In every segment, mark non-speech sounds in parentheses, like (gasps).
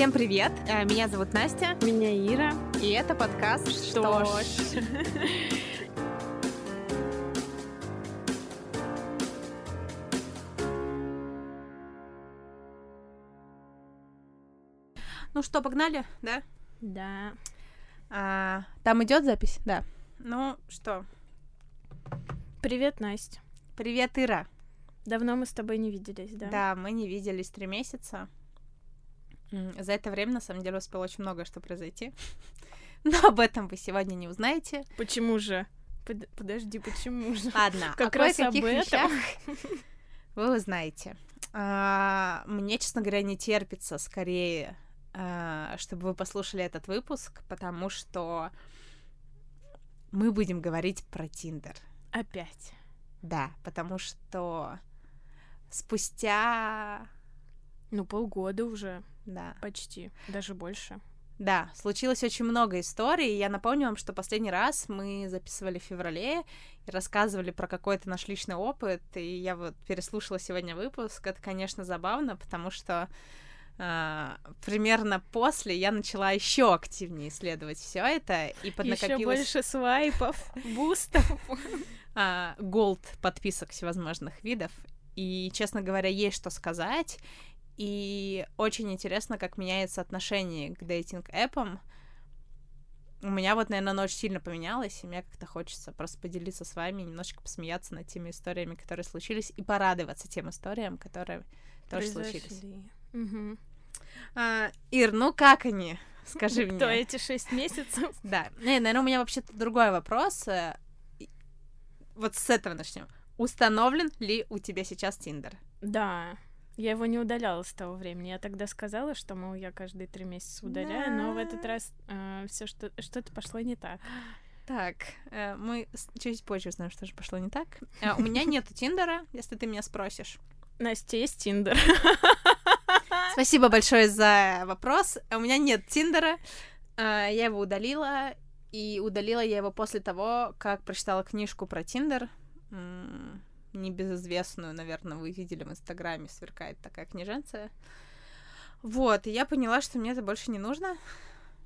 Всем привет! Э, Меня зовут Настя, Меня Ира. и это подкаст Что ж?». (laughs) Ну что, погнали, да? Да. А, там идет запись? Да. Ну что, Привет, Настя. привет, Ира. Давно мы с тобой не виделись, да? Да, мы не виделись три месяца. За это время, на самом деле, успело очень многое что произойти. (laughs) Но об этом вы сегодня не узнаете. Почему же? Под- Подожди, почему же? Ладно, (laughs) Как о раз об этом. вещах (laughs) вы узнаете. А, Мне, честно говоря, не терпится скорее, а, чтобы вы послушали этот выпуск, потому что мы будем говорить про Тиндер. Опять. Да, потому что спустя... Ну, полгода уже, Да, почти, даже больше. Да, случилось очень много историй. Я напомню вам, что последний раз мы записывали в феврале и рассказывали про какой-то наш личный опыт. И я вот переслушала сегодня выпуск. Это, конечно, забавно, потому что а, примерно после я начала еще активнее исследовать все это и Еще поднакопилось больше свайпов, (laughs) бустов. а, голд подписок всевозможных видов. И, честно говоря, есть что сказать. И очень интересно, как меняется отношение к дейтинг-эпам. У меня вот, наверное, оно очень сильно поменялось, и мне как-то хочется просто поделиться с вами, немножечко посмеяться над теми историями, которые случились, и порадоваться тем историям, которые тоже случились. Мгм. А, Ир, ну как они? Скажи (laughs) Кто мне. эти шесть месяцев? (laughs) Да. Не, наверное, у меня вообще-то другой вопрос. Э, Вот с этого начнем. Установлен ли у тебя сейчас Тиндер? Да. Я его не удаляла с того времени. Я тогда сказала, что, мол, я каждые три месяца удаляю, но в этот Да. раз все что что-то пошло не так. Так, э, мы чуть позже узнаем, что же пошло не так. Э, У меня нету Тиндера, если ты меня спросишь. Настя, есть Тиндер? (laughs) Спасибо большое за вопрос. У меня нет Тиндера. Э, Я его удалила, и удалила я его после того, как прочитала книжку про Тиндер. Небезызвестную, наверное, вы видели в Инстаграме, сверкает такая книженция. Вот, и я поняла, что мне это больше не нужно.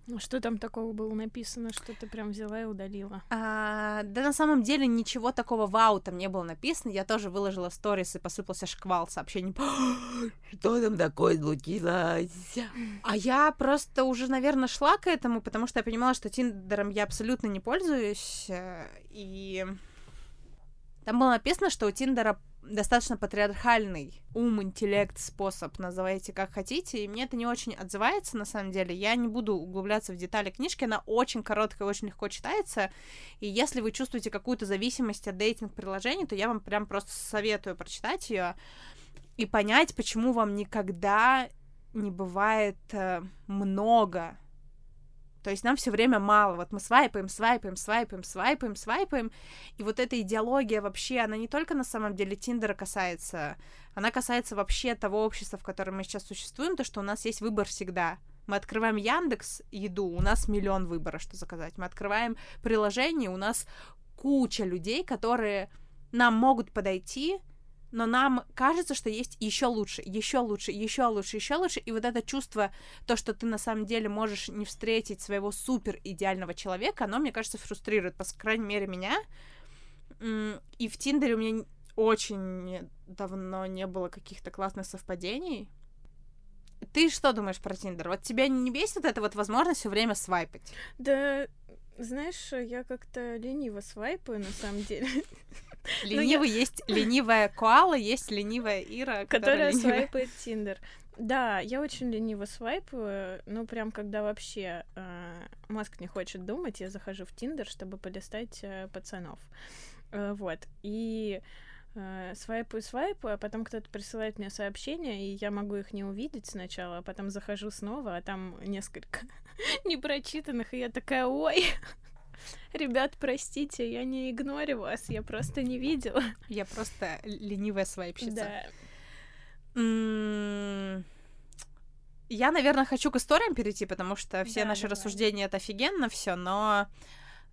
Ну, Что там такого было написано, что ты прям взяла и удалила? А, да на самом деле ничего такого вау там не было написано. Я тоже выложила сторис и посыпался шквал сообщений. (gasps) Что там такое случилось? А я просто уже, наверное, шла к этому, потому что я понимала, что Тиндером я абсолютно не пользуюсь. э, И там было написано, что у Тиндера достаточно патриархальный ум, интеллект, способ, называйте как хотите, и мне это не очень отзывается, на самом деле. Я не буду углубляться в детали книжки, она очень короткая, очень легко читается, и если вы чувствуете какую-то зависимость от дейтинг-приложений, то я вам прям просто советую прочитать ее и понять, почему вам никогда не бывает э, много. То есть нам все время мало. Вот мы свайпаем, свайпаем, свайпаем, свайпаем, свайпаем. И вот эта идеология вообще, она не только на самом деле Тиндера касается, она касается вообще того общества, в котором мы сейчас существуем, то, что у нас есть выбор всегда. Мы открываем Яндекс еду, у нас миллион выбора, что заказать. Мы открываем приложение, у нас куча людей, которые нам могут подойти, но нам кажется, что есть еще лучше, еще лучше, еще лучше, еще лучше. И вот это чувство, то, что ты на самом деле можешь не встретить своего супер идеального человека, оно, мне кажется, фрустрирует, по крайней мере, меня. И в Тиндере у меня очень давно не было каких-то классных совпадений. Ты что думаешь про Тиндер? Вот тебя не бесит эта вот возможность все время свайпать? Да, знаешь, я как-то лениво свайпаю, на самом деле, (laughs) Ленивый есть ленивая коала, есть ленивая Ира, которая ленивая. свайпает Тиндер. Да, я очень лениво свайпаю, ну прям когда вообще э, мозг не хочет думать, я захожу в Тиндер, чтобы полистать э, пацанов. Э, вот. И э, свайпаю, свайпаю, а потом кто-то присылает мне сообщения, и я могу их не увидеть сначала, а потом захожу снова, а там несколько (laughs) непрочитанных, и я такая, ой, ребят, простите, я не игнорю вас, я просто не видела. Я просто ленивая свайпщица. Да. Я, наверное, хочу к историям перейти, потому что все Да, наши давай. рассуждения это офигенно все, но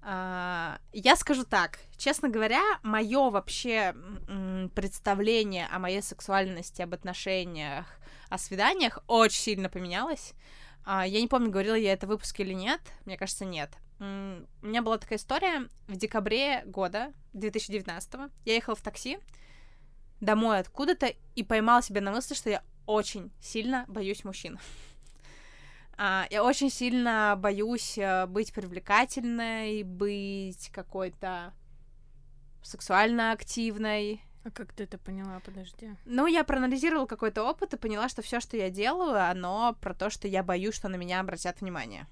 а, я скажу так, честно говоря, мое вообще представление о моей сексуальности, об отношениях, о свиданиях очень сильно поменялось. А, я не помню, говорила я это в выпуске или нет. Мне кажется, нет. У меня была такая история в декабре года 2019 я ехала в такси домой откуда-то и поймала себя на мысли, что я очень сильно боюсь мужчин. (laughs) А, я очень сильно боюсь э, быть привлекательной, быть какой-то сексуально активной. А как ты это поняла? Подожди. Ну, я проанализировала какой-то опыт и поняла, что все, что я делаю, оно про то, что я боюсь, что на меня обратят внимание.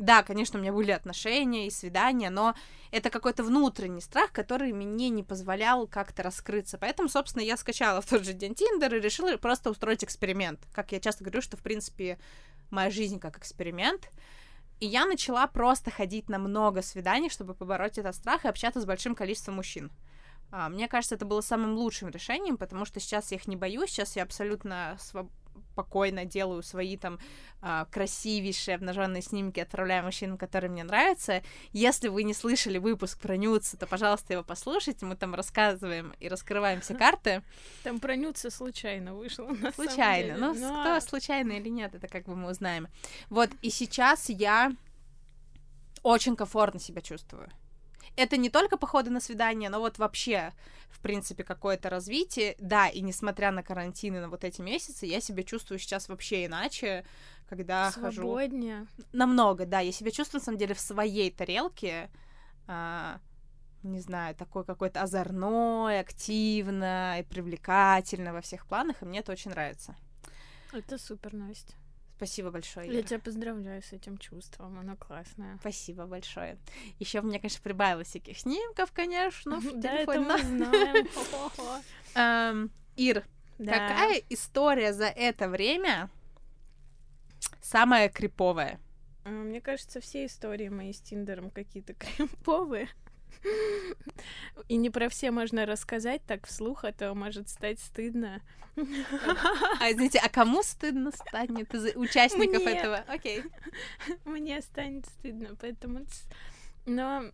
Да, конечно, у меня были отношения и свидания, но это какой-то внутренний страх, который мне не позволял как-то раскрыться. Поэтому, собственно, я скачала в тот же день Тиндер и решила просто устроить эксперимент. Как я часто говорю, что, в принципе, моя жизнь как эксперимент. И я начала просто ходить на много свиданий, чтобы побороть этот страх и общаться с большим количеством мужчин. А, мне кажется, это было самым лучшим решением, потому что сейчас я их не боюсь, сейчас я абсолютно своб спокойно делаю свои там э, красивейшие обнаженные снимки, отправляю мужчинам, которые мне нравятся. Если вы не слышали выпуск про нюцы, то, пожалуйста, его послушайте. Мы там рассказываем и раскрываем все (laughs) карты. Там про нюцы случайно вышло. На случайно. Ну, Но... кто случайно или нет, это как бы мы узнаем. Вот, и сейчас я очень комфортно себя чувствую это не только походы на свидание, но вот вообще, в принципе, какое-то развитие. Да, и несмотря на карантин и на вот эти месяцы, я себя чувствую сейчас вообще иначе, когда Свободнее. хожу... Намного, да. Я себя чувствую, на самом деле, в своей тарелке. А, не знаю, такой какой-то озорной, активно и привлекательно во всех планах, и мне это очень нравится. Это супер, Настя. Спасибо большое. Я тебя поздравляю с этим чувством, оно классное. Спасибо большое. Еще у меня, конечно, прибавилось всяких снимков, конечно, в да, это мы знаем. (laughs) Эм, Ир, какая история за это время самая криповая? Э, мне кажется, все истории мои с Тиндером какие-то (laughs) криповые. И не про все можно рассказать так вслух, а то может стать стыдно. А извините, а кому стыдно станет из участников Мне. этого? Окей. Мне станет стыдно, поэтому... Но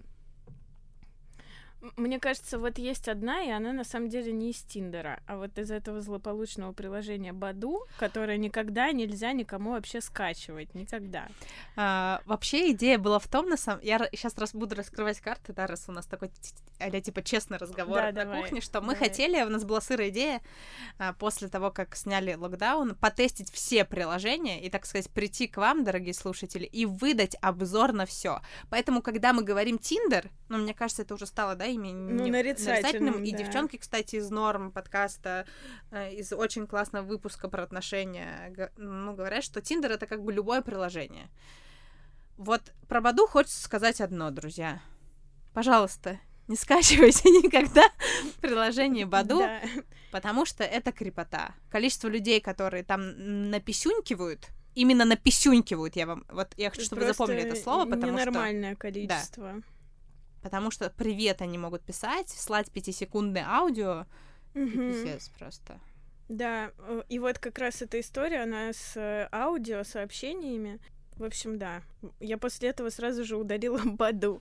мне кажется, вот есть одна, и она на самом деле не из Тиндера, а вот из этого злополучного приложения Баду, которое никогда нельзя никому вообще скачивать, никогда. А, вообще идея была в том, на самом... Я сейчас раз буду раскрывать карты, да, раз у нас такой а типа честный разговор да, на давай, кухне, что мы хотели, у нас была сырая идея а, после того, как сняли локдаун, потестить все приложения и, так сказать, прийти к вам, дорогие слушатели, и выдать обзор на все. Поэтому, когда мы говорим Тиндер, ну, мне кажется, это уже стало, да, ими ну, нарицательным. И девчонки, кстати, из Норм подкаста, э, из очень классного выпуска про отношения, ну, говорят, что Тиндер это как бы любое приложение. Вот про Баду хочется сказать одно, друзья. Пожалуйста, не скачивайте (laughs) никогда приложение (laughs) Баду, да. потому что это крепота. Количество людей, которые там написюнькивают, именно написюнькивают, я вам, вот я хочу, чтобы вы запомнили это слово, потому что... ненормальное количество. Да. Потому что привет они могут писать, слать пятисекундное аудио, угу. пиздец просто. Да, э, и вот как раз эта история, она с э, аудио, сообщениями. В общем, да. Я после этого сразу же удалила (laughs) Баду.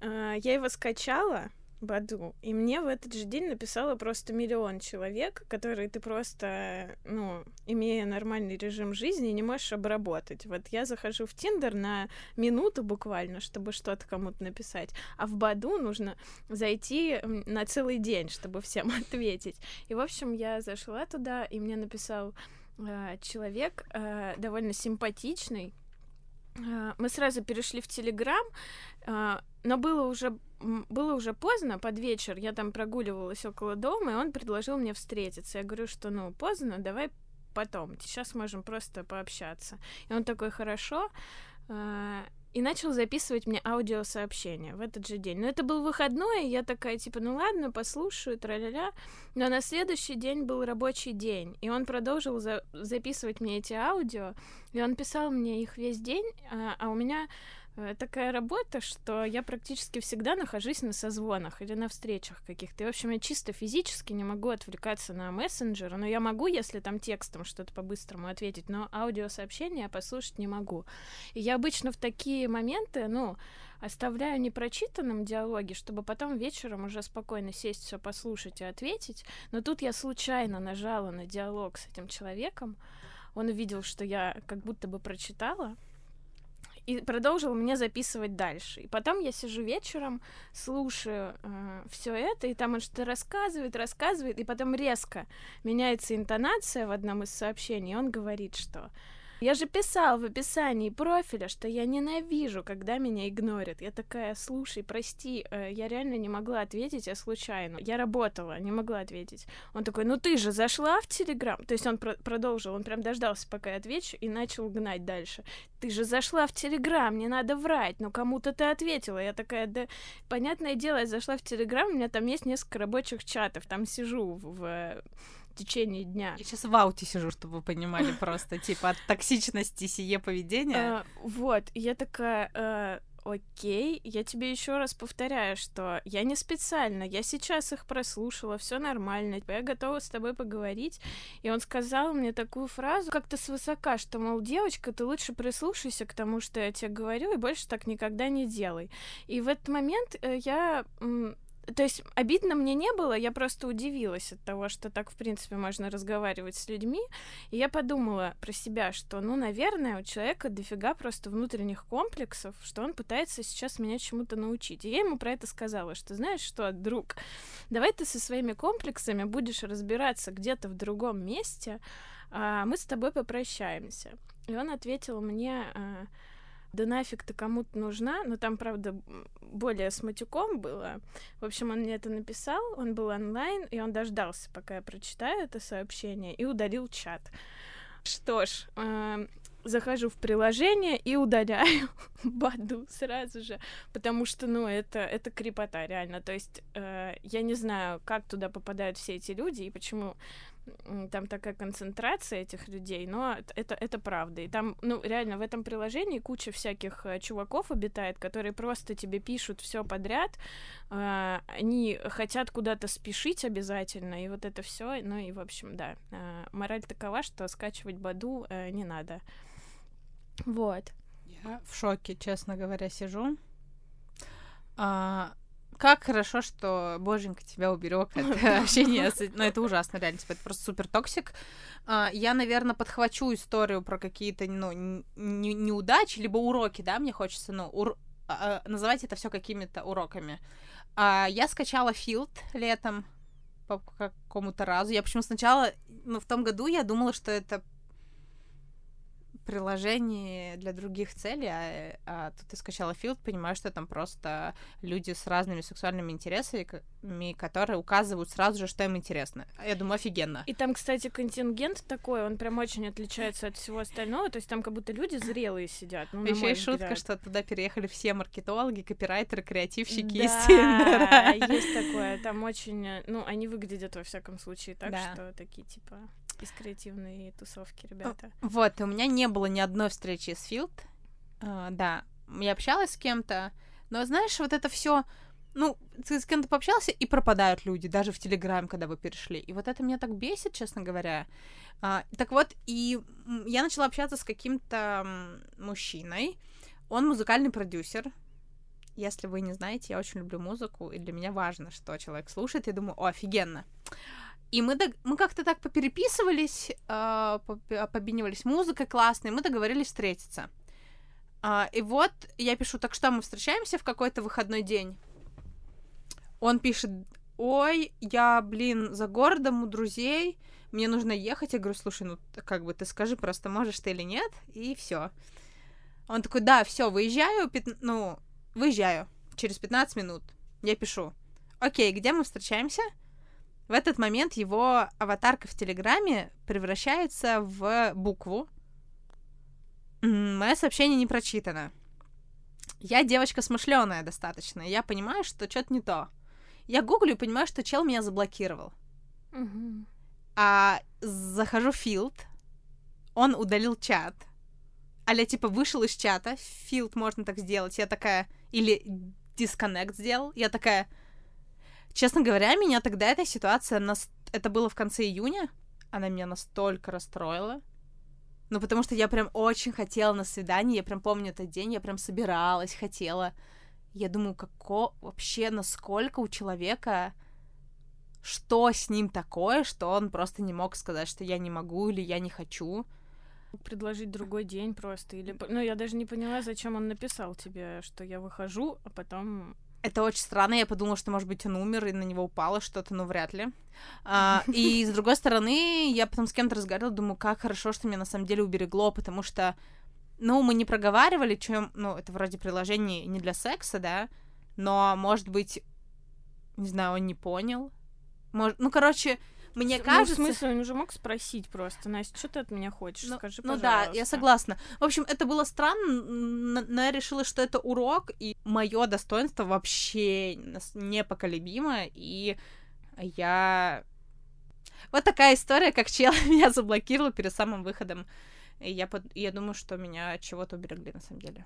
А, я его скачала, Баду, и мне в этот же день написало просто миллион человек, которые ты просто, ну, имея нормальный режим жизни, не можешь обработать. Вот я захожу в Тиндер на минуту буквально, чтобы что-то кому-то написать, а в Баду нужно зайти на целый день, чтобы всем (laughs) ответить. И, в общем, я зашла туда, и мне написал э, человек э, довольно симпатичный, мы сразу перешли в Телеграм, а, но было уже было уже поздно, под вечер, я там прогуливалась около дома, и он предложил мне встретиться. Я говорю, что ну поздно, давай потом, сейчас можем просто пообщаться. И он такой, хорошо. И начал записывать мне аудиосообщение в этот же день. Но это был выходной, и я такая, типа, ну ладно, послушаю, тра-ля-ля. Но на следующий день был рабочий день, и он продолжил за записывать мне эти аудио, и он писал мне их весь день, а, а у меня такая работа, что я практически всегда нахожусь на созвонах или на встречах каких-то. И, в общем, я чисто физически не могу отвлекаться на мессенджер, но я могу, если там текстом что-то по-быстрому ответить, но аудиосообщения послушать не могу. И я обычно в такие моменты, ну, оставляю непрочитанным диалоги, чтобы потом вечером уже спокойно сесть, все послушать и ответить. Но тут я случайно нажала на диалог с этим человеком, он увидел, что я как будто бы прочитала, и продолжил мне записывать дальше. И потом я сижу вечером, слушаю э, все это, и там он что-то рассказывает, рассказывает, и потом резко меняется интонация в одном из сообщений, и он говорит, что я же писал в описании профиля, что я ненавижу, когда меня игнорят. Я такая, слушай, прости, э, я реально не могла ответить, я случайно. Я работала, не могла ответить. Он такой, ну ты же зашла в Телеграм. То есть он про- продолжил, он прям дождался, пока я отвечу, и начал гнать дальше. Ты же зашла в Телеграм, не надо врать, но кому-то ты ответила. Я такая, да, понятное дело, я зашла в Телеграм, у меня там есть несколько рабочих чатов, там сижу в, в в течение дня. Я сейчас в ауте сижу, чтобы вы понимали (laughs) просто, типа, от токсичности сие поведения. А, вот, я такая, э, окей, я тебе еще раз повторяю, что я не специально, я сейчас их прослушала, все нормально, я готова с тобой поговорить. И он сказал мне такую фразу, как-то свысока, что, мол, девочка, ты лучше прислушайся к тому, что я тебе говорю, и больше так никогда не делай. И в этот момент э, я то есть обидно мне не было, я просто удивилась от того, что так, в принципе, можно разговаривать с людьми. И я подумала про себя, что, ну, наверное, у человека дофига просто внутренних комплексов, что он пытается сейчас меня чему-то научить. И я ему про это сказала, что, знаешь что, друг, давай ты со своими комплексами будешь разбираться где-то в другом месте, а мы с тобой попрощаемся. И он ответил мне... Да нафиг ты кому-то нужна, но там, правда, более с матюком было. В общем, он мне это написал, он был онлайн, и он дождался, пока я прочитаю это сообщение, и удалил чат. Что ж, э, захожу в приложение и удаляю (laughs) Баду сразу же, потому что, ну, это, это крепота, реально. То есть э, я не знаю, как туда попадают все эти люди и почему там такая концентрация этих людей, но это, это правда. И там, ну, реально, в этом приложении куча всяких э, чуваков обитает, которые просто тебе пишут все подряд, э, они хотят куда-то спешить обязательно, и вот это все, ну и, в общем, да, э, мораль такова, что скачивать Баду э, не надо. Вот. Я в шоке, честно говоря, сижу. А, как хорошо, что боженька тебя уберег от (laughs) общения с... Ну, это ужасно, реально, типа, это просто супер toxic. А, я, наверное, подхвачу историю про какие-то, ну, неудачи, либо уроки, да, мне хочется, ну, ур... А, а, называть это все какими-то уроками. Я скачала Feeld летом по какому-то разу. Я почему сначала, ну, в том году я думала, что это приложение для других целей, а, а тут ты скачала Field, понимаешь, что там просто люди с разными сексуальными интересами, которые указывают сразу же, что им интересно. Я думаю, офигенно. И там, кстати, контингент такой, он прям очень отличается от всего остального, то есть там как будто люди зрелые сидят. Ну, Еще и шутка, что туда переехали все маркетологи, копирайтеры, креативщики да, из Тиндера. есть такое. Там очень, ну, они выглядят во всяком случае так, да. что такие типа из креативной тусовки, ребята. Вот, у меня не было ни одной встречи с Филд. Uh, да, я общалась с кем-то, но знаешь, вот это все, ну, ты с кем-то пообщался, и пропадают люди, даже в Телеграм, когда вы перешли. И вот это меня так бесит, честно говоря. Uh, так вот, и я начала общаться с каким-то мужчиной. Он музыкальный продюсер. Если вы не знаете, я очень люблю музыку, и для меня важно, что человек слушает. Я думаю, о, офигенно. И мы, дог... мы как-то так попереписывались, э, побинивались музыкой классной, мы договорились встретиться. Э, и вот я пишу, так что мы встречаемся в какой-то выходной день. Он пишет, ой, я, блин, за городом у друзей, мне нужно ехать. Я говорю, слушай, ну как бы ты скажи просто, можешь ты или нет, и все. Он такой, да, все, выезжаю, пят... ну, выезжаю через 15 минут. Я пишу, окей, где мы встречаемся? В этот момент его аватарка в Телеграме превращается в букву. Мое сообщение не прочитано. Я девочка смышленая достаточно. Я понимаю, что что-то не то. Я гуглю и понимаю, что чел меня заблокировал. Угу. А захожу в филд, он удалил чат. Аля, типа, вышел из чата, филд можно так сделать. Я такая, или дисконнект сделал. Я такая, Честно говоря, меня тогда эта ситуация, нас... это было в конце июня, она меня настолько расстроила. Ну, потому что я прям очень хотела на свидание, я прям помню этот день, я прям собиралась, хотела. Я думаю, како... вообще, насколько у человека что с ним такое, что он просто не мог сказать, что я не могу или я не хочу. Предложить другой день просто. Или... Ну, я даже не поняла, зачем он написал тебе, что я выхожу, а потом это очень странно. Я подумала, что, может быть, он умер, и на него упало что-то, но вряд ли. А, (laughs) и с другой стороны, я потом с кем-то разговаривала, думаю, как хорошо, что меня на самом деле уберегло, потому что, ну, мы не проговаривали, чем, ну, это вроде приложение не для секса, да, но, может быть, не знаю, он не понял. Может, ну, короче, мне ну, кажется... в смысле, он уже мог спросить просто, Настя, что ты от меня хочешь? Ну, Скажи, ну пожалуйста. да, я согласна. В общем, это было странно, но я решила, что это урок, и мое достоинство вообще непоколебимо, и я... Вот такая история, как чел (laughs) меня заблокировал перед самым выходом. И я, под... я думаю, что меня чего-то уберегли на самом деле.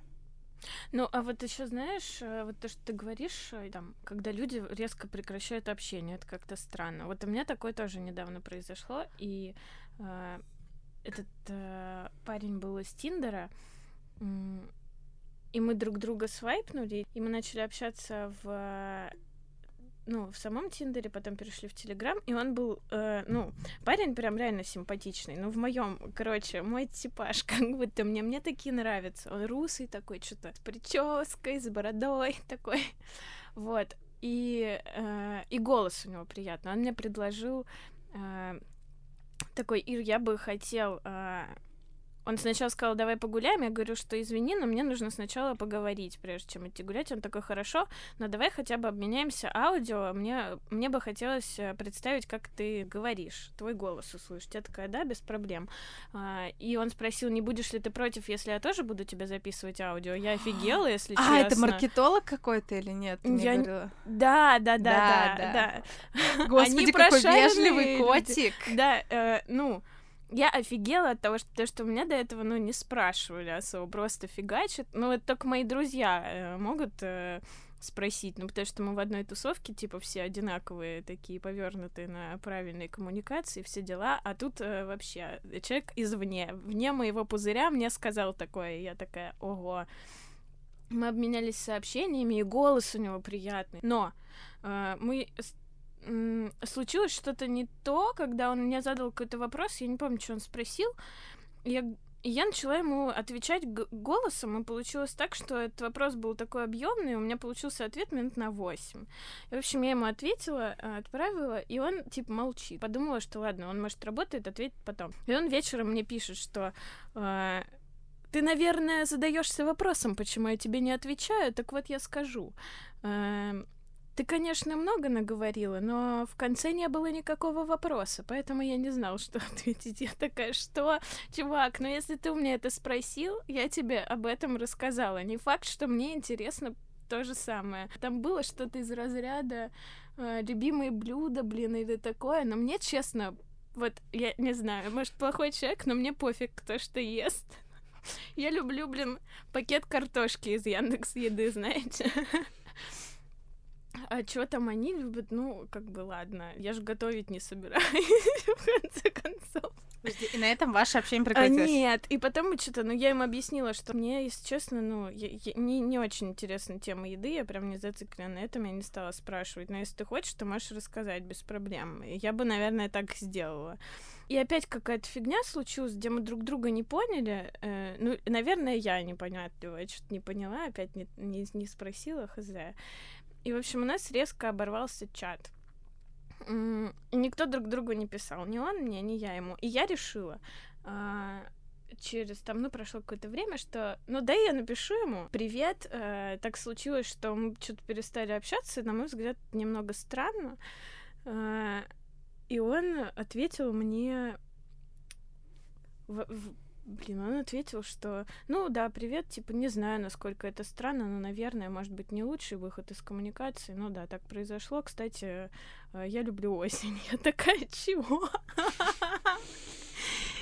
Ну, а вот еще знаешь, э, вот то, что ты говоришь, э, там, когда люди резко прекращают общение, это как-то странно. Вот у меня такое тоже недавно произошло, и э, этот э, парень был из Тиндера, и мы друг друга свайпнули, и мы начали общаться в ну, в самом Тиндере, потом перешли в Телеграм, и он был, э, ну, парень прям реально симпатичный. Ну, в моем, короче, мой типаж, (laughs) как будто мне, мне такие нравятся. Он русый такой, что-то с прической, с бородой (laughs) такой. Вот. И, э, и голос у него приятный. Он мне предложил э, такой, Ир, я бы хотел э, он сначала сказал, давай погуляем. Я говорю, что извини, но мне нужно сначала поговорить, прежде чем идти гулять. Он такой, хорошо, но давай хотя бы обменяемся аудио. Мне, мне бы хотелось э, представить, как ты говоришь, твой голос услышать. Я такая, да, без проблем. А, и он спросил, не будешь ли ты против, если я тоже буду тебя записывать аудио? Я офигела, (gasps) если честно. А, это маркетолог какой-то или нет? Ты я... говорила. Да, да, да, да, да. да. Господи, какой вежливый котик. Да, э, ну я офигела от того, что, то, что меня до этого, ну, не спрашивали особо, просто фигачат. Ну, это только мои друзья э, могут э, спросить, ну, потому что мы в одной тусовке, типа, все одинаковые, такие повернутые на правильные коммуникации, все дела, а тут э, вообще человек извне, вне моего пузыря мне сказал такое, и я такая, ого. Мы обменялись сообщениями, и голос у него приятный. Но э, мы случилось что-то не то, когда он мне задал какой-то вопрос, я не помню, что он спросил, я я начала ему отвечать голосом, и получилось так, что этот вопрос был такой объемный, у меня получился ответ минут на 8. И, в общем, я ему ответила, э, отправила, и он, типа, молчит. Подумала, что ладно, он, может, работает, ответит потом. И он вечером мне пишет, что э, ты, наверное, задаешься вопросом, почему я тебе не отвечаю, так вот я скажу. Э, ты, конечно, много наговорила, но в конце не было никакого вопроса, поэтому я не знал, что (laughs) ответить. Я такая, что, чувак, ну если ты у меня это спросил, я тебе об этом рассказала. Не факт, что мне интересно то же самое. Там было что-то из разряда э, любимые блюда, блин, или такое, но мне, честно, вот, я не знаю, может, плохой человек, но мне пофиг, кто что ест. (laughs) Я люблю, блин, пакет картошки из Яндекс Еды, знаете. (laughs) А что там они любят? Ну, как бы ладно. Я же готовить не собираюсь, (laughs) в конце концов. И на этом ваше общение прекратилось? А, нет, и потом что-то, ну, я им объяснила, что мне, если честно, ну, я, я, не, не очень интересна тема еды, я прям не зациклена на этом, я не стала спрашивать. Но если ты хочешь, то можешь рассказать без проблем. Я бы, наверное, так сделала. И опять какая-то фигня случилась, где мы друг друга не поняли. Э, ну, наверное, я непонятливая, что-то не поняла, опять не, не, не спросила, хз. И, в общем, у нас резко оборвался чат. Никто друг другу не писал, ни он мне, ни я ему. И я решила а, через там, ну, прошло какое-то время, что, ну, да, я напишу ему, привет, э, так случилось, что мы что-то перестали общаться, на мой взгляд, немного странно. Э, и он ответил мне в, в, Блин, он ответил, что, ну да, привет, типа, не знаю, насколько это странно, но, наверное, может быть, не лучший выход из коммуникации. Ну да, так произошло. Кстати, я люблю осень. (laughs) Я такая, чего?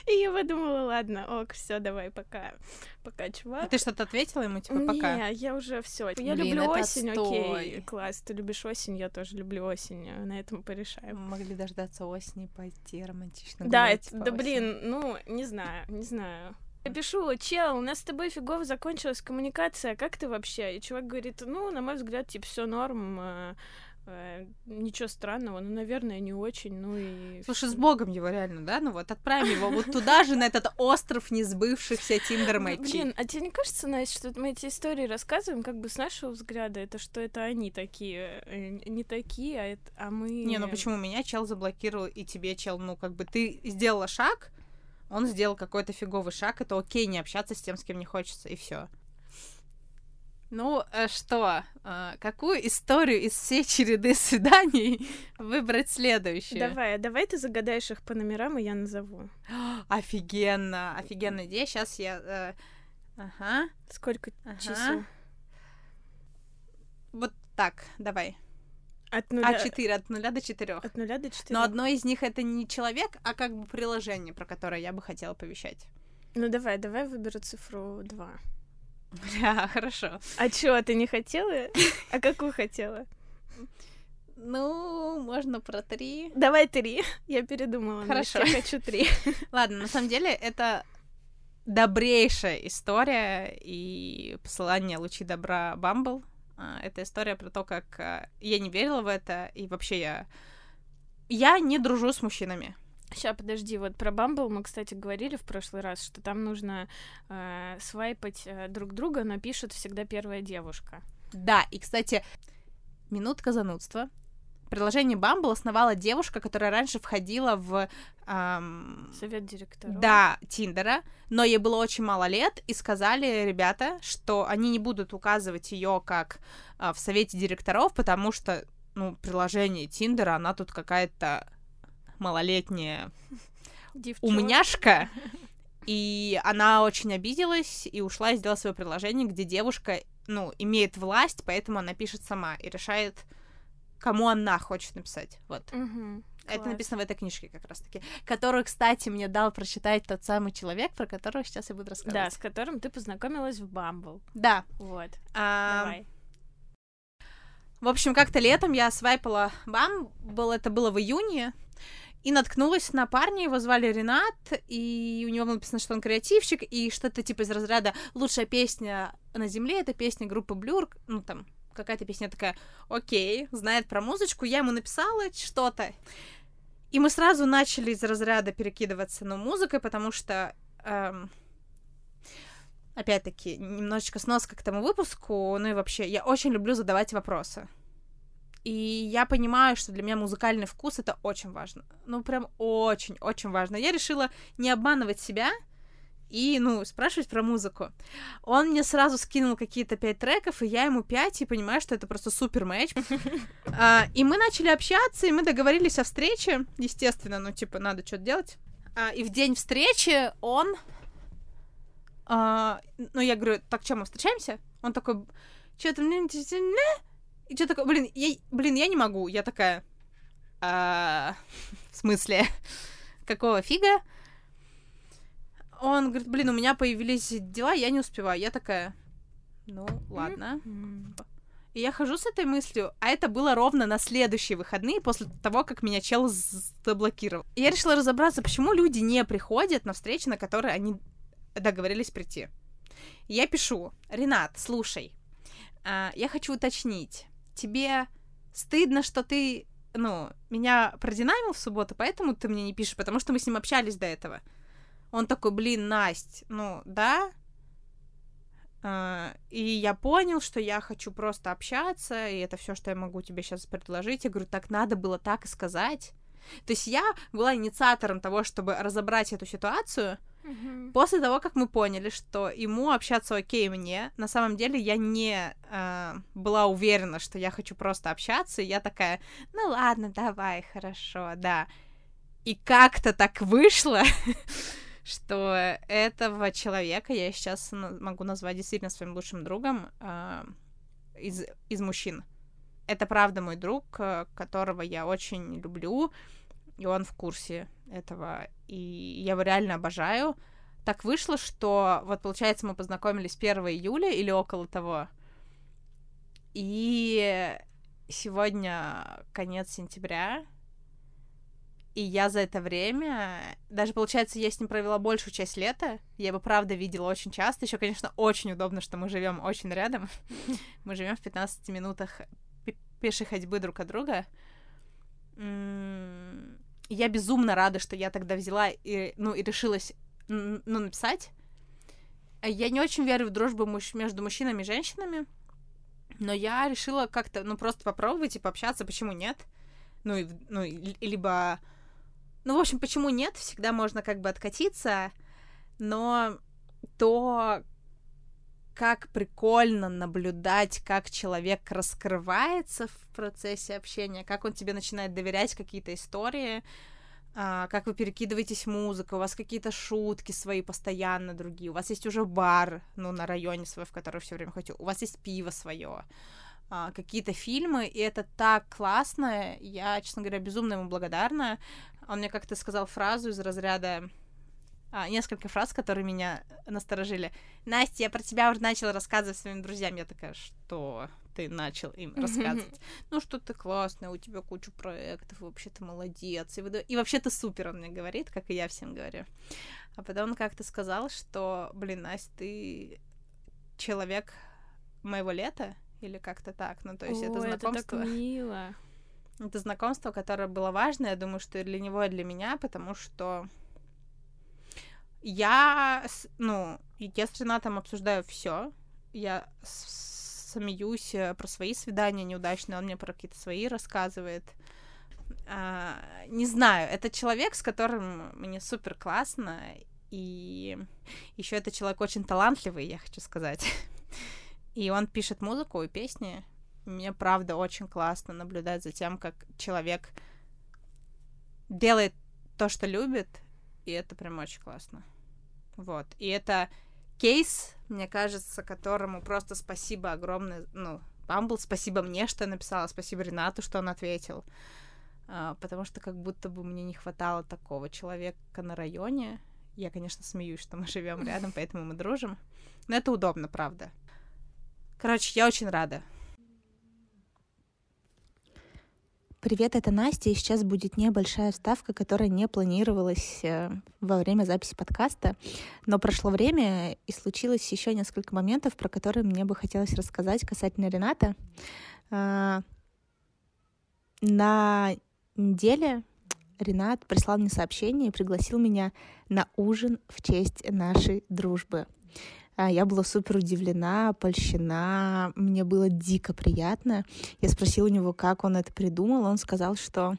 И я подумала, ладно, ок, все, давай, пока, пока, чувак. А ты что-то ответила ему, типа, пока? Не, я уже все. Я люблю осень, окей, класс, ты любишь осень, я тоже люблю осень, на этом порешаем. Мы могли дождаться осени, пойти романтично Да, это, да, блин, ну, не знаю, не знаю. Я пишу, чел, у нас с тобой фигово закончилась коммуникация, как ты вообще? И чувак говорит, ну, на мой взгляд, типа, все норм, э, ничего странного, ну, наверное, не очень, ну и... Слушай, с Богом его реально, да? Ну вот отправим его вот туда же, на этот остров несбывшихся тиндер Блин, а тебе не кажется, Настя, что мы эти истории рассказываем как бы с нашего взгляда, это что это они такие, э, не такие, а, это, а мы... Не, ну почему меня чел заблокировал, и тебе чел, ну как бы ты сделала шаг, он сделал какой-то фиговый шаг, это окей не общаться с тем, с кем не хочется, и все. Ну э, что, э, какую историю из всей череды (laughs) свиданий выбрать следующую? Давай, а давай ты загадаешь их по номерам, и я назову. (gasps) Офигенно, офигенная идея. Сейчас я... Э, ага. Сколько ага. часов? Вот так, давай. От нуля... А4, от нуля до четырех. От нуля до четырех. Но одно из них это не человек, а как бы приложение, про которое я бы хотела повещать. Ну давай, давай выберу цифру 2. Бля, хорошо. А чё, ты не хотела? А какую хотела? Ну, можно про три. Давай три. Я передумала. Хорошо. Я хочу три. Ладно, на самом деле это добрейшая история и посылание лучи добра Бамбл. А, это история про то, как а, я не верила в это, и вообще я... Я не дружу с мужчинами. Сейчас, подожди, вот про Бамбл мы, кстати, говорили в прошлый раз, что там нужно э, свайпать э, друг друга, но пишет всегда первая девушка. Да, и, кстати, минутка занудства. Приложение Bumble основала девушка, которая раньше входила в... Эм, Совет директоров. Да, Тиндера, но ей было очень мало лет, и сказали ребята, что они не будут указывать ее как э, в Совете директоров, потому что, ну, приложение Тиндера, она тут какая-то малолетняя Девчонка. умняшка, (laughs) и она очень обиделась и ушла и сделала свое приложение, где девушка, ну, имеет власть, поэтому она пишет сама и решает, кому она хочет написать. Вот. Угу, Это написано в этой книжке как раз-таки, которую, кстати, мне дал прочитать тот самый человек, про которого сейчас я буду рассказывать. Да, с которым ты познакомилась в Бамбл. Да. Вот. А... Давай. В общем, как-то летом я свайпала Бамбл, это было в июне, и наткнулась на парня, его звали Ренат, и у него написано, что он креативщик, и что-то типа из разряда «Лучшая песня на земле» — это песня группы Blur, ну там какая-то песня такая «Окей», знает про музычку, я ему написала что-то, и мы сразу начали из разряда перекидываться, ну, музыкой, потому что... Эм, опять-таки, немножечко сноска к тому выпуску, ну и вообще, я очень люблю задавать вопросы. И я понимаю, что для меня музыкальный вкус это очень важно. Ну, прям очень-очень важно. Я решила не обманывать себя и, ну, спрашивать про музыку. Он мне сразу скинул какие-то пять треков, и я ему пять, и понимаю, что это просто супер матч. (laughs) А, и мы начали общаться, и мы договорились о встрече. Естественно, ну, типа, надо что-то делать. А, и в день встречи он... А, ну, я говорю, так, что, мы встречаемся? Он такой, что-то... И что такое, блин, я, блин, я не могу. Я такая, а, (laughs) в смысле, (laughs) какого фига? Он говорит, блин, у меня появились дела, я не успеваю. Я такая, ну, ладно. И я хожу с этой мыслью, а это было ровно на следующие выходные после того, как меня чел заблокировал. И я решила разобраться, почему люди не приходят на встречи, на которые они договорились прийти. Я пишу, Ренат, слушай, а, я хочу уточнить, тебе стыдно, что ты, ну, меня продинамил в субботу, поэтому ты мне не пишешь, потому что мы с ним общались до этого. Он такой, блин, Насть, ну, да? Uh, и я понял, что я хочу просто общаться, и это все, что я могу тебе сейчас предложить. Я говорю, так надо было так и сказать. То есть я была инициатором того, чтобы разобрать эту ситуацию, Угу. После того, как мы поняли, что ему общаться окей мне, на самом деле я не э, была уверена, что я хочу просто общаться, и я такая, ну ладно, давай, хорошо, да. И как-то так вышло, (laughs) что этого человека я сейчас могу назвать действительно своим лучшим другом э, из, из мужчин. Это правда мой друг, э, которого я очень люблю, и он в курсе этого, и я его реально обожаю. Так вышло, что вот, получается, мы познакомились 1 июля или около того, и сегодня конец сентября, и я за это время, даже получается, я с ним провела большую часть лета. Я его правда видела очень часто. Еще, конечно, очень удобно, что мы живем очень рядом. (laughs) Мы живем в 15 минутах пешей ходьбы друг от друга. Я безумно рада, что я тогда взяла и, ну, и решилась, ну, написать. Я не очень верю в дружбу муж между мужчинами и женщинами, но я решила как-то, ну, просто попробовать и пообщаться, почему нет? Ну, и, ну, либо... Ну, в общем, почему нет? Всегда можно как бы откатиться, но то, как прикольно наблюдать, как человек раскрывается в процессе общения, как он тебе начинает доверять какие-то истории, а, как вы перекидываетесь музыкой, у вас какие-то шутки свои постоянно другие, у вас есть уже бар, ну, на районе свой, в который все время ходите, у вас есть пиво свое, а, какие-то фильмы, и это так классно, я, честно говоря, безумно ему благодарна. Он мне как-то сказал фразу из разряда а, несколько фраз, которые меня насторожили. Настя, я про тебя уже начала рассказывать своим друзьям. Я такая, что ты начал им рассказывать? Ну, что ты классная, у тебя куча проектов, вообще ты молодец. И, и вообще ты супер, он мне говорит, как и я всем говорю. А потом он как-то сказал, что, блин, Настя, ты человек моего лета, или как-то так. Ну, то есть О, это знакомство. Это так мило. Это знакомство, которое было важно, я думаю, что и для него, и для меня, потому что я, ну, с Ренатом обсуждаю все. Я смеюсь э, про свои свидания неудачные, он мне про какие-то свои рассказывает. А, не знаю, это человек, с которым мне супер классно, и еще это человек очень талантливый, я хочу сказать. (laughs) И он пишет музыку и песни. Мне правда очень классно наблюдать за тем, как человек делает то, что любит, и это прям очень классно. Вот. И это кейс, мне кажется, которому просто спасибо огромное, ну, Бамбл, спасибо мне, что я написала, спасибо Ренату, что он ответил. А, потому что как будто бы мне не хватало такого человека на районе. Я, конечно, смеюсь, что мы (laughs) живем рядом, поэтому мы дружим. Но это удобно, правда. Короче, я очень рада. Привет, это Настя, и сейчас будет небольшая вставка, которая не планировалась э, во время записи подкаста, но прошло время, и случилось еще несколько моментов, про которые мне бы хотелось рассказать касательно Рената. А, на неделе Ренат прислал мне сообщение и пригласил меня на ужин в честь нашей дружбы. А, я была супер удивлена, польщена, мне было дико приятно. Я спросила у него, как он это придумал. Он сказал, что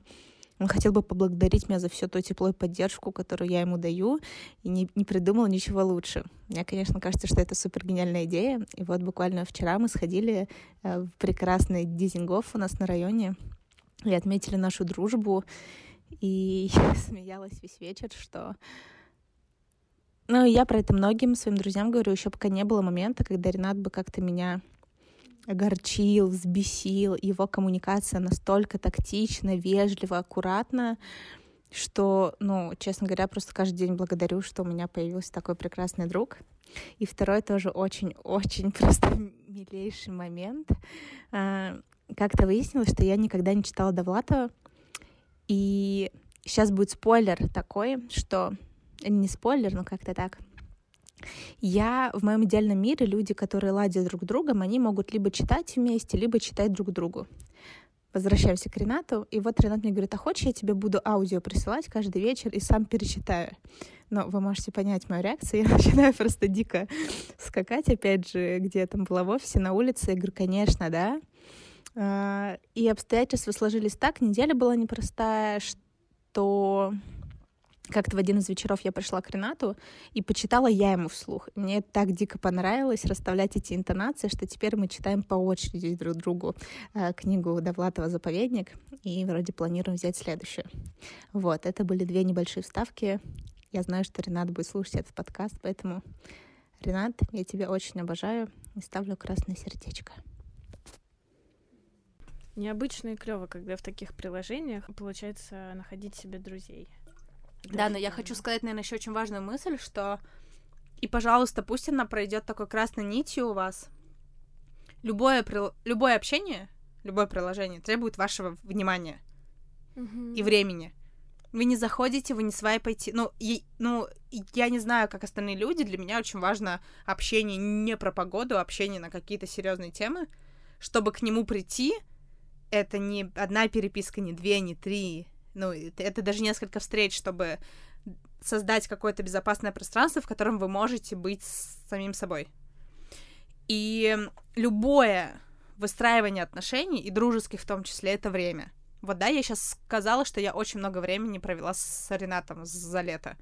он хотел бы поблагодарить меня за все то тепло и поддержку, которую я ему даю, и не, не придумал ничего лучше. Мне, конечно, кажется, что это супер гениальная идея. И вот буквально вчера мы сходили э, в прекрасный Дизингоф у нас на районе и отметили нашу дружбу. И (laughs) я смеялась весь вечер, что ну, я про это многим своим друзьям говорю, еще пока не было момента, когда Ренат бы как-то меня огорчил, взбесил. Его коммуникация настолько тактична, вежлива, аккуратна, что, ну, честно говоря, просто каждый день благодарю, что у меня появился такой прекрасный друг. И второй тоже очень-очень (laughs) просто милейший момент. А, как-то выяснилось, что я никогда не читала Довлатова, и сейчас будет спойлер такой, что не спойлер, но как-то так. Я в моем идеальном мире люди, которые ладят друг с другом, они могут либо читать вместе, либо читать друг другу. Возвращаемся к Ренату, и вот Ренат мне говорит, а хочешь, я тебе буду аудио присылать каждый вечер и сам перечитаю. Но вы можете понять мою реакцию, (laughs) я начинаю просто дико скакать, опять же, где я там была в офисе, на улице, я говорю, конечно, да. А, и обстоятельства сложились так, неделя была непростая, что как-то в один из вечеров я пришла к Ренату и почитала я ему вслух. Мне так дико понравилось расставлять эти интонации, что теперь мы читаем по очереди друг другу э, книгу Довлатова «Заповедник» и вроде планируем взять следующую. Вот, это были две небольшие вставки. Я знаю, что Ренат будет слушать этот подкаст, поэтому, Ренат, я тебя очень обожаю и ставлю красное сердечко. Необычно и клево, когда в таких приложениях получается находить себе друзей. Да, но я хочу сказать, наверное, еще очень важную мысль, что и, пожалуйста, пусть она пройдет такой красной нитью у вас. Любое, при... любое общение, любое приложение требует вашего внимания mm-hmm. и времени. Вы не заходите, вы не свайпаете. Ну, и, ну, я не знаю, как остальные люди. Для меня очень важно общение не про погоду, а общение на какие-то серьезные темы, чтобы к нему прийти это не одна переписка, не две, не три. Ну, это, даже несколько встреч, чтобы создать какое-то безопасное пространство, в котором вы можете быть самим собой. И любое выстраивание отношений, и дружеских в том числе, это время. Вот да, я сейчас сказала, что я очень много времени провела с Ренатом за лето.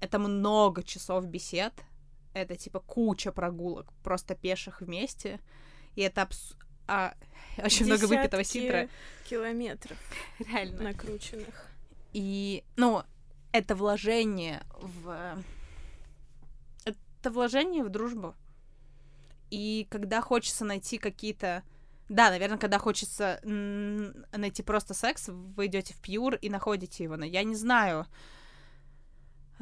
Это много часов бесед, это типа куча прогулок, просто пеших вместе, и это абс... а, очень много выпитого ситра. километров Реально. накрученных. И, ну, это вложение в... Это вложение в дружбу. И когда хочется найти какие-то... Да, наверное, когда хочется найти просто секс, вы идете в пьюр и находите его. Но я не знаю,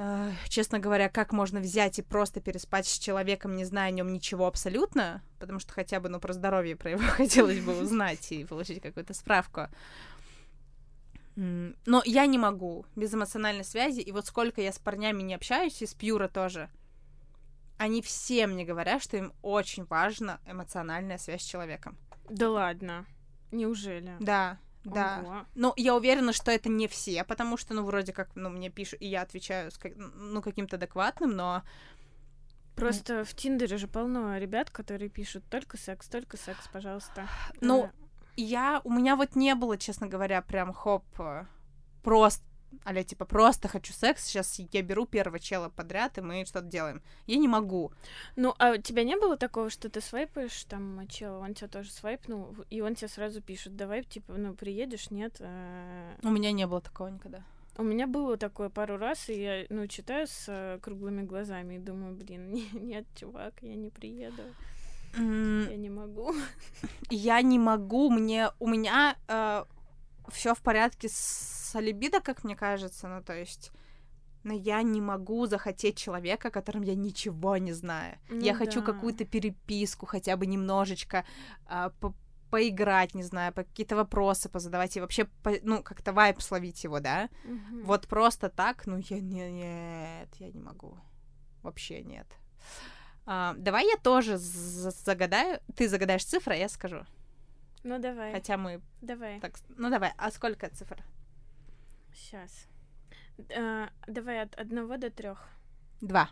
э, честно говоря, как можно взять и просто переспать с человеком, не зная о нем ничего абсолютно, потому что хотя бы, ну, про здоровье про его (laughs) хотелось бы узнать и получить какую-то справку. Но я не могу без эмоциональной связи, и вот сколько я с парнями не общаюсь, и с Пьюра тоже, они все мне говорят, что им очень важна эмоциональная связь с человеком. Да ладно, неужели? Да, да. Ого. Ну, я уверена, что это не все, потому что, ну, вроде как, ну, мне пишут, и я отвечаю, с ну, каким-то адекватным, но... Просто в Тиндере же полно ребят, которые пишут только секс, только секс, пожалуйста. Ну, Э, Я, у меня вот не было, честно говоря, прям хоп, э, просто, аля, типа, просто хочу секс, сейчас я беру первого чела подряд, и мы что-то делаем. Я не могу. Ну, а у тебя не было такого, что ты свайпаешь там чела, он тебя тоже свайпнул, и он тебе сразу пишет, давай, типа, ну, приедешь, нет? э, У меня не было такого никогда. У меня было такое пару раз, и я, ну, читаю с э, круглыми глазами и думаю, блин, (laughs) не- нет, чувак, я не приеду, М, я не могу. (laughs) Я не могу, мне, у меня все в порядке с либидо, как мне кажется, ну, то есть... Но я не могу захотеть человека, о котором я ничего не знаю. Ну я хочу да. какую-то переписку, хотя бы немножечко а, по- поиграть, не знаю, по какие-то вопросы позадавать и вообще, по- ну, как-то вайп словить его, да? Мгм. Вот просто так, ну, я не, нет, я не могу. Вообще нет. А, давай я тоже за- загадаю. Ты загадаешь цифры, а я скажу. Ну, давай, Хотя мы давай, так... Ну, давай, а сколько цифр? сейчас. давай от одного до трех. Два.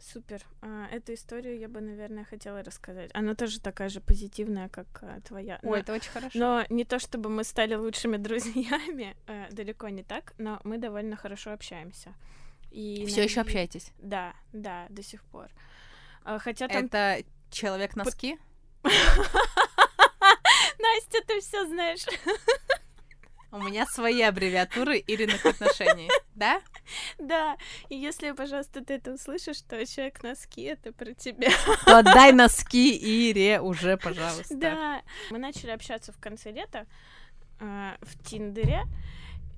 Супер. А, эту историю я бы, наверное, хотела рассказать. Она тоже такая же позитивная, как а, твоя. Ой, Но- это очень хорошо. Но не то, чтобы мы стали лучшими (laughs) друзьями, э, далеко не так, но мы довольно хорошо общаемся. И Все еще наде- общаетесь. Да, да, до сих пор. А, Хотя там... Это человек носки? (laughs) Настя, ты все знаешь. У меня свои аббревиатуры Ириных отношений. Да? Да, и если, пожалуйста, ты это услышишь, то человек носки это про тебя. То отдай носки Ире уже, пожалуйста. Да. Мы начали общаться в конце лета э, в Тиндере.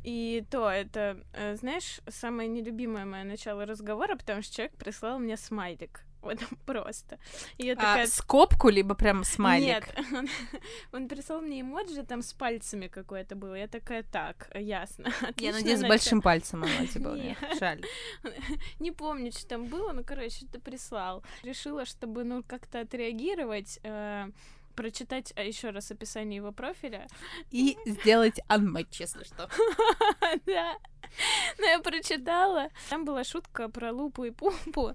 И то это, э, знаешь, самое нелюбимое мое начало разговора, потому что человек прислал мне смайлик. (laughs) Вот просто. И я А, такая... скобку, либо прям смайлик? Нет, (laughs) он, он прислал мне эмоджи там с пальцами какое-то было. Я такая, так, ясно. (laughs) Я отличное надеюсь, с начало». большим пальцем эмодзи был. Нет. Нет, жаль. Не помню, что там было, но, короче, ты прислал. Решила, чтобы, ну, как-то отреагировать, э, прочитать а, еще раз описание его профиля. И сделать анмэч, если что. (laughs) Да. Но я прочитала. Там была шутка про лупу и пумпу,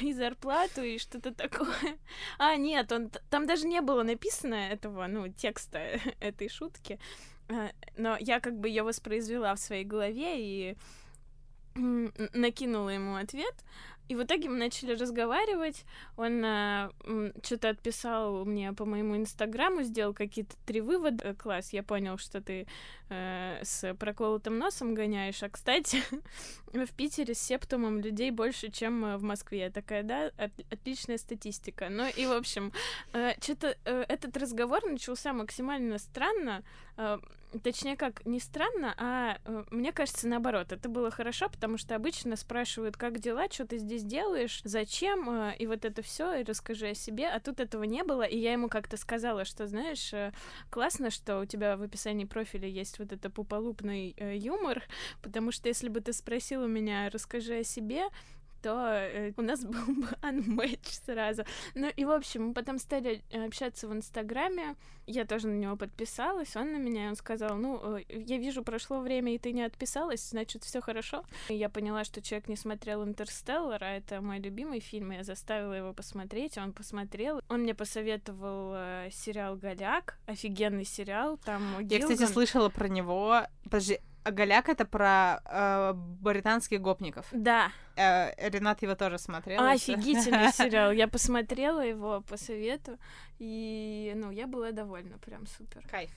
и зарплату, и что-то такое. А, нет, он, там даже не было написано этого, ну, текста этой шутки. А, Но я как бы ее воспроизвела в своей голове и накинула ему ответ. И в итоге мы начали разговаривать. Он что-то отписал мне по моему инстаграму, сделал какие-то три вывода. Э, Класс, я понял, что ты э, с проколотым носом гоняешь. А, кстати, (laughs) в Питере с септумом людей больше, чем э, в Москве. Я такая, да, от- отличная статистика. Ну и, в общем, что-то этот разговор начался максимально странно. Э, точнее, как не странно, а э, мне кажется, наоборот. Это было хорошо, потому что обычно спрашивают, как дела, что ты здесь делаешь, зачем, э, и вот это все, и расскажи о себе. А тут этого не было, и я ему как-то сказала, что, знаешь, э, классно, что у тебя в описании профиля есть вот это пуполупный э, юмор, потому что если бы ты спросил у меня, расскажи о себе, то э, у нас (laughs) был бы unmatch сразу. Ну и, в общем, мы потом стали э, общаться в Инстаграме, я тоже на него подписалась, он на меня, и он сказал, ну, э, я вижу, прошло время, и ты не отписалась, значит, все хорошо. И я поняла, что человек не смотрел «Интерстеллар», а это мой любимый фильм, и я заставила его посмотреть, он посмотрел. Он мне посоветовал э, сериал «Голяк», офигенный сериал, там Я, кстати, слышала про него. Подожди, Голяк это про э, британских гопников. Да. Э, Ренат его тоже смотрел. А, офигительный (laughs) сериал. Я посмотрела его по совету, и, ну, я была довольна, прям супер. Кайф.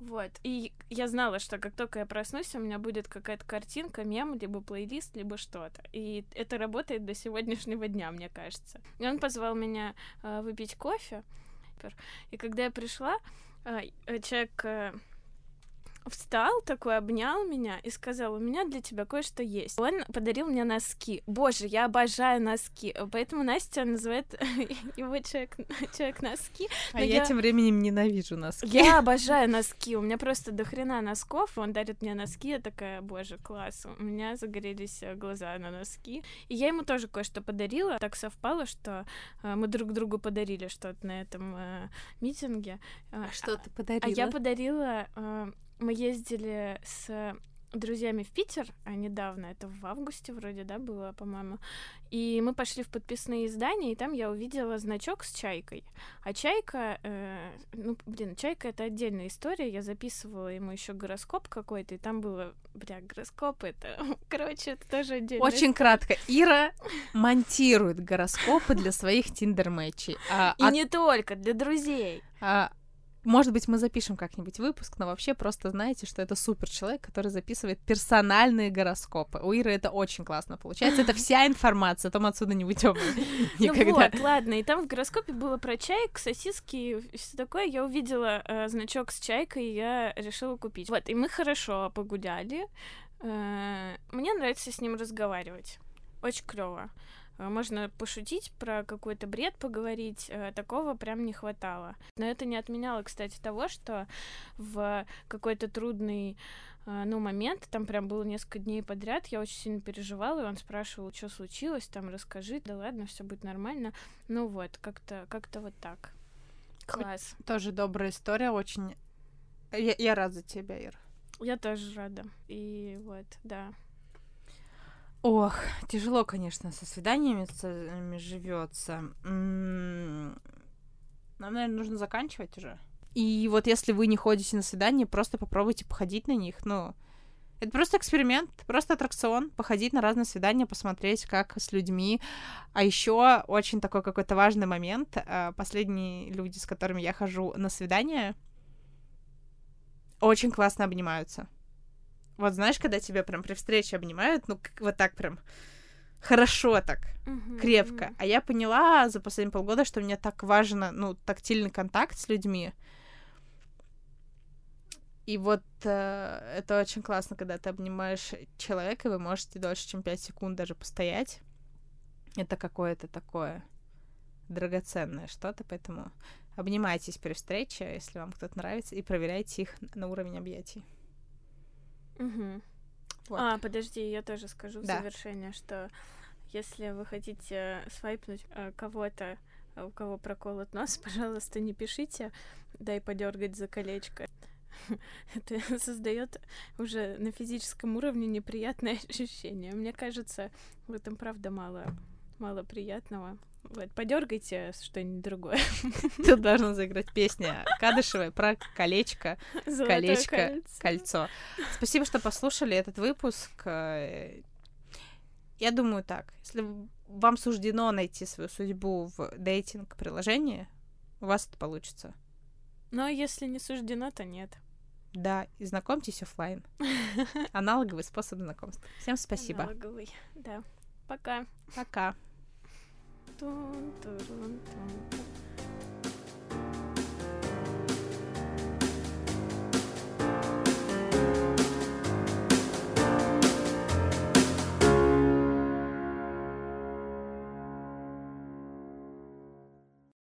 Вот. И я знала, что как только я проснусь, у меня будет какая-то картинка, мем, либо плейлист, либо что-то. И это работает до сегодняшнего дня, мне кажется. И он позвал меня э, выпить кофе. И когда я пришла, э, человек... Э, встал такой, обнял меня и сказал, у меня для тебя кое-что есть. Он подарил мне носки. Боже, я обожаю носки. Поэтому Настя называет (laughs) его человек, человек носки. А я, я тем временем ненавижу носки. Я (laughs) обожаю носки. У меня просто до хрена носков. Он дарит мне носки. Я такая, боже, класс. У меня загорелись э, глаза на носки. И я ему тоже кое-что подарила. Так совпало, что э, мы друг другу подарили что-то на этом э, митинге. А что ты подарила? А я подарила э, мы ездили с друзьями в Питер, а недавно, это в августе вроде, да, было, по-моему, и мы пошли в подписные издания, и там я увидела значок с чайкой. А чайка, э, ну, блин, чайка — это отдельная история, я записывала ему еще гороскоп какой-то, и там было, бля, гороскоп — это, (laughs) короче, это тоже отдельно. Очень история. кратко. Ира (laughs) монтирует гороскопы для своих тиндер-мэчей. А, и от... не только, для друзей. А, может быть, мы запишем как-нибудь выпуск, но вообще просто знаете, что это супер человек, который записывает персональные гороскопы. У Иры это очень классно получается. Это (laughs) вся информация, там отсюда не уйдем (laughs) никогда. Ну вот, ладно. И там в гороскопе было про чайк, сосиски и все такое. Я увидела э, значок с чайкой, и я решила купить. Вот, и мы хорошо погуляли. Э, мне нравится с ним разговаривать. Очень клево. Э, можно пошутить про какой-то бред, поговорить. Э, такого прям не хватало. Но это не отменяло, кстати, того, что в какой-то трудный э, ну, момент, там прям было несколько дней подряд, я очень сильно переживала, и он спрашивал, что случилось, там, расскажи, да ладно, все будет нормально. Ну вот, как-то как вот так. Класс. Тоже добрая история, очень... Я, я рада тебя, Ира. Я тоже рада. И вот, да. Ох, тяжело, конечно, со свиданиями живется. Нам, наверное, нужно заканчивать уже. И вот если вы не ходите на свидание, просто попробуйте походить на них. Ну, это просто эксперимент, просто аттракцион, походить на разные свидания, посмотреть, как с людьми. А еще очень такой какой-то важный момент. А, последние люди, с которыми я хожу на свидание, очень классно обнимаются. Вот знаешь, когда тебя прям при встрече обнимают, ну, вот так прям хорошо так, uh-huh, крепко. Uh-huh. А я поняла за последние полгода, что мне так важно, ну, тактильный контакт с людьми. И вот э, это очень классно, когда ты обнимаешь человека, и вы можете дольше, чем 5 секунд даже постоять. Это какое-то такое драгоценное что-то, поэтому обнимайтесь при встрече, если вам кто-то нравится, и проверяйте их на уровень объятий. Угу. Вот. А, подожди, я тоже скажу да. в завершение, что если вы хотите свайпнуть э, кого-то, у кого проколот нос, (laughs) пожалуйста, не пишите, дай подергать за колечко. (laughs) Это создает уже на физическом уровне неприятное (laughs) ощущение. Мне кажется, в этом правда мало, мало приятного. Вот, подергайте что-нибудь другое. (laughs) Тут должна заиграть песня Кадышевой про колечко, Золотое колечко, кольцо. кольцо. Спасибо, что послушали этот выпуск. Я думаю так, если вам суждено найти свою судьбу в дейтинг-приложении, у вас это получится. Но если не суждено, то нет. Да, и знакомьтесь офлайн. (laughs) Аналоговый способ знакомства. Всем спасибо. Аналоговый, да. Пока. Пока. Dun, dun, dun,